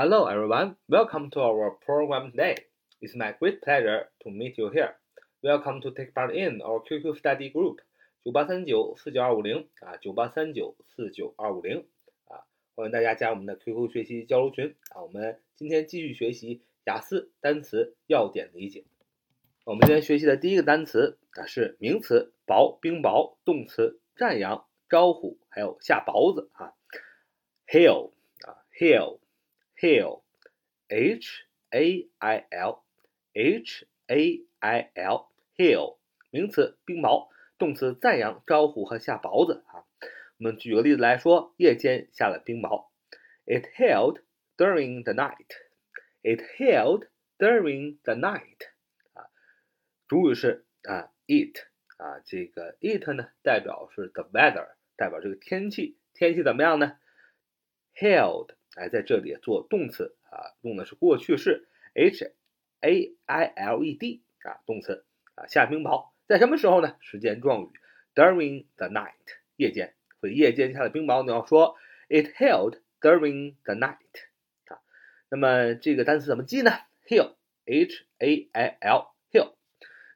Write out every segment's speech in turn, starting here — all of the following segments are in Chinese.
Hello, everyone. Welcome to our program today. It's my great pleasure to meet you here. Welcome to take part in our QQ study group 九八三九四九二五零啊，九八三九四九二五零啊，欢迎大家加我们的 QQ 学习交流群啊。我们今天继续学习雅思单词要点理解。我们今天学习的第一个单词啊是名词薄冰雹，动词赞扬招呼，还有下雹子啊。Hail 啊，hail。hail, h a i l, h a i l, hail，名词冰雹，动词赞扬、招呼和下雹子啊。我们举个例子来说，夜间下了冰雹。It hailed during the night. It hailed during the night. 啊，主语是啊，it 啊，这个 it 呢代表是 the weather，代表这个天气，天气怎么样呢？Hailed。 来，在这里做动词啊，用的是过去式，h a i l e d 啊，动词啊，下冰雹在什么时候呢？时间状语，during the night，夜间，所以夜间下的冰雹，你要说 it hailed during the night 啊。那么这个单词怎么记呢？hail，h a i l hail。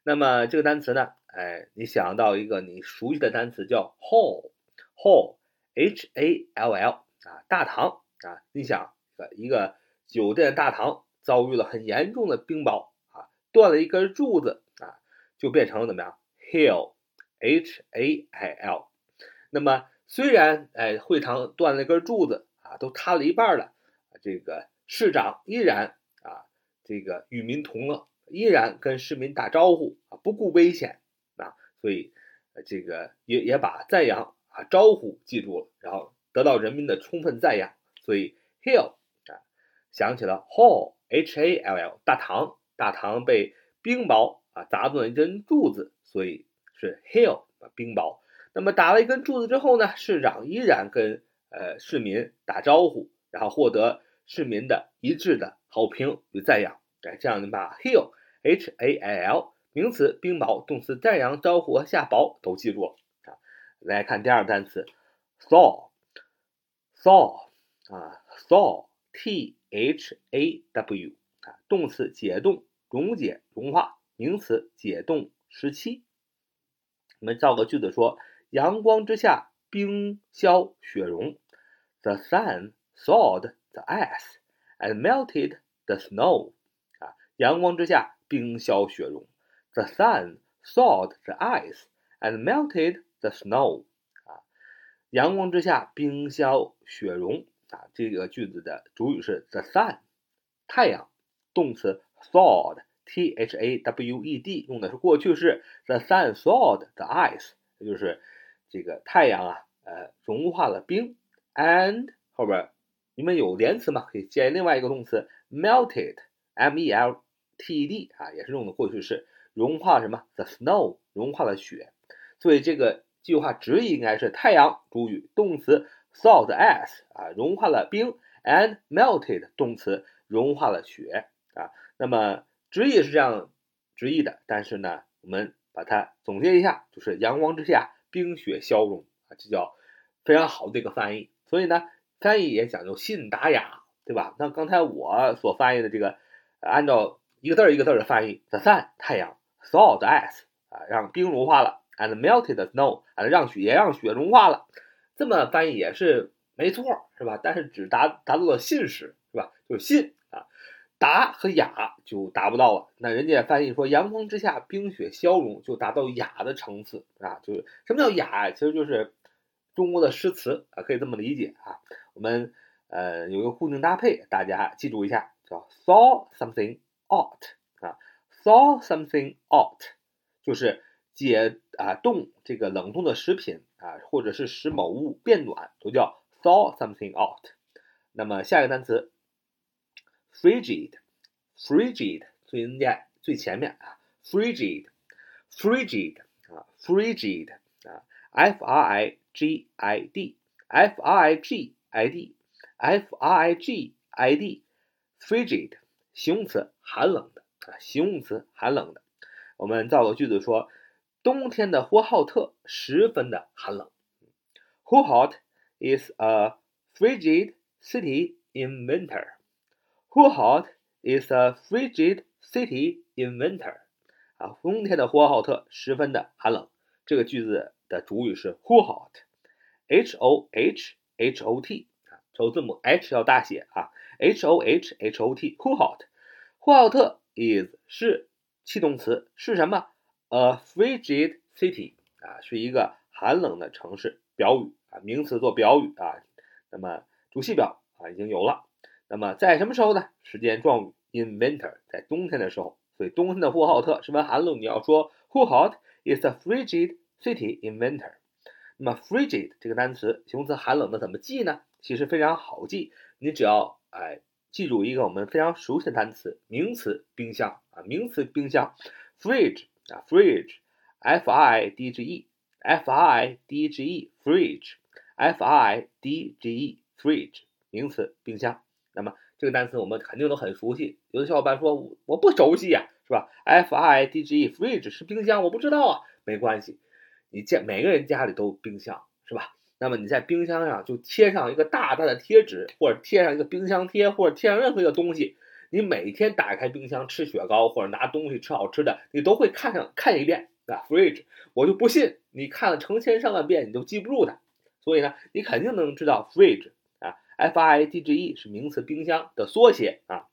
那么这个单词呢，哎，你想到一个你熟悉的单词叫 hall，hall，h a l l 啊，大堂。啊，你想，一个酒店大堂遭遇了很严重的冰雹啊，断了一根柱子啊，就变成了怎么样？hail，h a i l。那么虽然哎，会堂断了一根柱子啊，都塌了一半了，这个市长依然啊，这个与民同乐，依然跟市民打招呼啊，不顾危险啊，所以这个也也把赞扬啊招呼记住了，然后得到人民的充分赞扬。所以 hill 啊，想起了 hall h a l l 大堂，大堂被冰雹啊砸断一根柱子，所以是 hail 啊冰雹。那么打了一根柱子之后呢，市长依然跟呃市民打招呼，然后获得市民的一致的好评与赞扬。哎，这样你把 hail h a l 名词冰雹，动词赞扬招呼和下雹都记住了啊。来看第二个单词 thaw thaw。啊，thaw，t h a w，啊，动词解冻、溶解、融化，名词解冻时期。我们造个句子说：阳光之下，冰消雪融。The sun thawed the ice and melted the snow。啊，阳光之下，冰消雪融。The sun thawed the ice and melted the snow。啊，阳光之下，冰消雪融。啊，这个句子的主语是 the sun，太阳，动词 thawed，t h a w e d，用的是过去式，the sun thawed the ice，也就是这个太阳啊，呃，融化了冰，and 后边你们有连词吗，可以接另外一个动词 melted，m e l t e d，啊，也是用的过去式，融化什么？the snow，融化了雪，所以这个句话直译应该是太阳，主语，动词。Thaw the ice 啊，融化了冰，and melted 动词融化了雪啊。那么直译是这样直译的，但是呢，我们把它总结一下，就是阳光之下冰雪消融啊，这叫非常好的一个翻译。所以呢，翻译也讲究信达雅，对吧？那刚才我所翻译的这个，按照一个字儿一个字儿的翻译，the sun 太阳，thaw the ice 啊，让冰融化了，and melted snow 啊，让雪也让雪融化了。这么翻译也是没错，是吧？但是只达达到了信使，是吧？就是信啊，达和雅就达不到了。那人家翻译说“阳光之下，冰雪消融”，就达到雅的层次啊。就是什么叫雅？其实就是中国的诗词啊，可以这么理解啊。我们呃有一个固定搭配，大家记住一下，叫 “thaw something out” 啊，“thaw something out” 就是解啊冻这个冷冻的食品。啊，或者是使某物变暖，都叫 thaw something out。那么下一个单词，frigid，frigid 最人家最前面啊，frigid，frigid 啊，frigid 啊，f r i g i d，f r i g i d，f r i g i d，frigid 形容词，寒冷的啊，形容词，寒冷的。我们造个句子说。冬天的呼和浩特十分的寒冷。Huhat is a frigid city in winter. Who hot is a frigid city in winter？啊，冬天的呼和浩特十分的寒冷。这个句子的主语是 Who hot？H O H H O T 啊，首字母 H 要大写啊，H O H H O T。Who hot？呼和浩特 is 是气动词，是什么 ？A frigid city 啊，是一个寒冷的城市。表语啊，名词做表语啊。那么主系表啊已经有了。那么在什么时候呢？时间状语 in winter，在冬天的时候。所以冬天的呼和浩特十分寒冷。你要说 Who hot is a frigid city in winter？那么 frigid 这个单词形容词寒冷的怎么记呢？其实非常好记，你只要哎记住一个我们非常熟悉的单词，名词冰箱啊，名词冰箱 fridge 啊，fridge，f i d g e，f i d g e，fridge，f i d g e，fridge，名词冰箱。那么这个单词我们肯定都很熟悉。有的小伙伴说我不熟悉呀，是吧？f i d g e，fridge 是冰箱，我不知道啊，没关系，你家每个人家里都有冰箱，是吧？那么你在冰箱上就贴上一个大大的贴纸，或者贴上一个冰箱贴，或者贴上任何一个东西。你每天打开冰箱吃雪糕或者拿东西吃好吃的，你都会看上看一遍啊，fridge。我就不信你看了成千上万遍你都记不住它。所以呢，你肯定能知道 fridge 啊，f i d g e 是名词冰箱的缩写啊。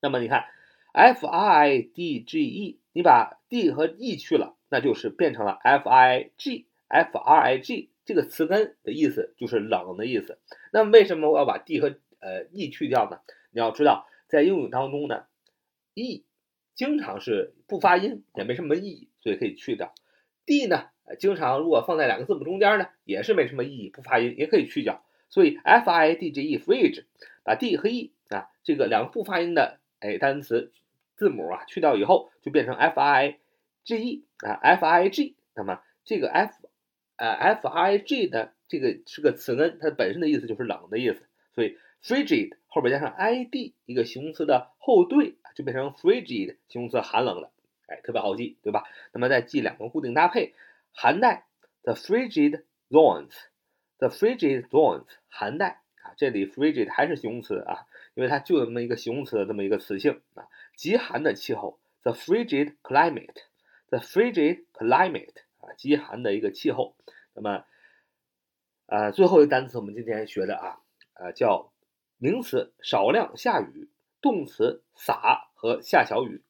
那么你看 f i d g e，你把 d 和 e 去了，那就是变成了 f i g f r i g。这个词根的意思就是冷的意思。那么为什么我要把 d 和呃 e 去掉呢？你要知道，在英语当中呢，e 经常是不发音，也没什么意义，所以可以去掉。d 呢，经常如果放在两个字母中间呢，也是没什么意义，不发音，也可以去掉。所以 f i d g e fridge 把 d 和 e 啊这个两个不发音的哎单词字母啊去掉以后，就变成 f i g e 啊 f i g。那么这个 f 呃，f i g 的这个是个词根，它本身的意思就是冷的意思，所以 frigid 后边加上 i d 一个形容词的后缀，就变成 frigid 形容词寒冷的，哎，特别好记，对吧？那么再记两个固定搭配，寒带 the frigid zones，the frigid zones 寒带啊，这里 frigid 还是形容词啊，因为它就这么一个形容词的这么一个词性啊，极寒的气候 the frigid climate，the frigid climate。啊，极寒的一个气候。那么，呃，最后一个单词我们今天学的啊，呃，叫名词少量下雨，动词洒和下小雨。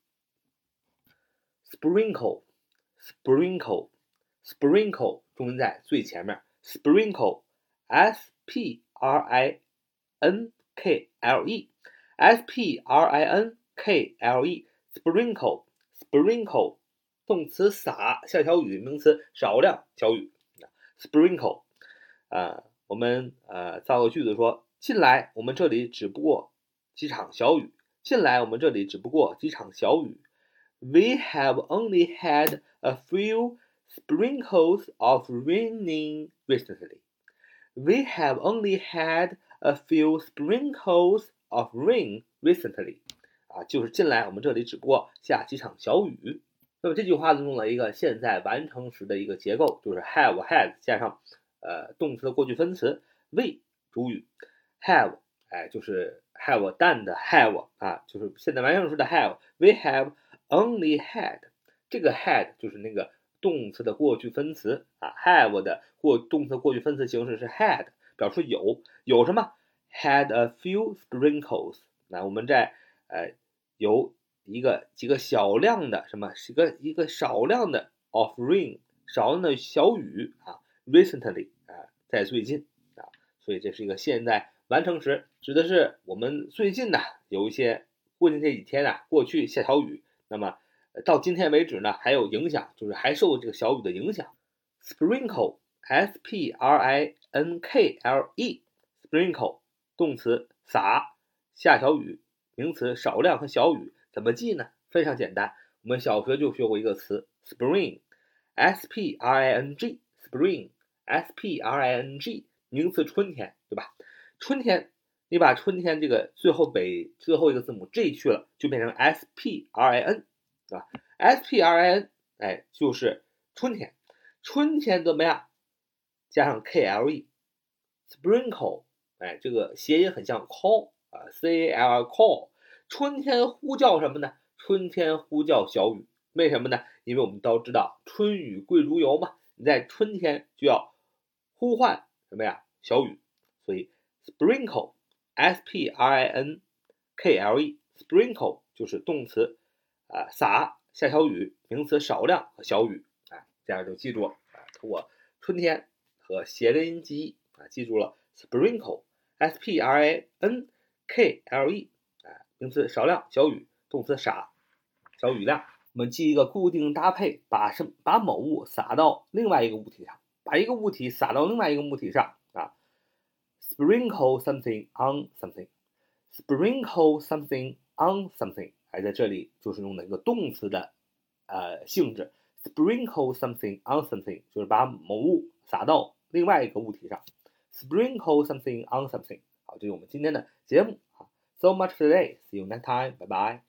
sprinkle，sprinkle，sprinkle，重音在最前面。sprinkle，s p r i n k l e，s p r i n k l e，sprinkle，sprinkle。动词洒下小雨，名词少量小雨。Sprinkle，啊，我们呃造个句子说：近来我们这里只不过几场小雨。近来我们这里只不过几场小雨。We have only had a few sprinkles of raining recently. We have only had a few sprinkles of rain recently. 啊，就是近来我们这里只不过下几场小雨。那么这句话用了一个现在完成时的一个结构，就是 have had 加上呃动词的过去分词 we 主语 have 哎就是 have done 的 have 啊就是现在完成时的 have we have only had 这个 had 就是那个动词的过去分词啊 have 的过动词过去分词形式是 had 表示有。有什么？Had a few sprinkles 那我们在呃有。一个几个小量的什么，是个一个少量的 of rain，少量的小雨啊，recently 啊，在最近啊，所以这是一个现在完成时，指的是我们最近呢有一些过去这几天啊，过去下小雨，那么到今天为止呢还有影响，就是还受这个小雨的影响。sprinkle，s p r i n k l e，sprinkle 动词洒下小雨，名词少量和小雨。怎么记呢？非常简单，我们小学就学过一个词，spring，s p r i n g，spring，s p r i n g，名词春天，对吧？春天，你把春天这个最后尾最后一个字母 g 去了，就变成 s p r i n，对吧？s p r i n，哎，就是春天。春天怎么样？加上 k l e，sprinkle，哎，这个谐音很像 call 啊，c a l call，春天呼叫什么呢？春天呼叫小雨，为什么呢？因为我们都知道春雨贵如油嘛，你在春天就要呼唤什么呀？小雨，所以 sprinkle，s p r i n k l e，sprinkle 就是动词，啊，洒下小雨，名词少量和小雨，哎，这样就记住了啊，通过春天和谐音记忆啊，记住了 sprinkle，s p r i n k l e，哎，名词少量小雨，动词洒。小雨量，我们记一个固定搭配，把什把某物撒到另外一个物体上，把一个物体撒到另外一个物体上。Sprinkle something on something，sprinkle something on something，哎，在这里就是用的一个动词的呃性质。Sprinkle something on something 就是把某物撒到另外一个物体上。Sprinkle something on something，好，这是我们今天的节目啊。So much today，see you next time，拜拜。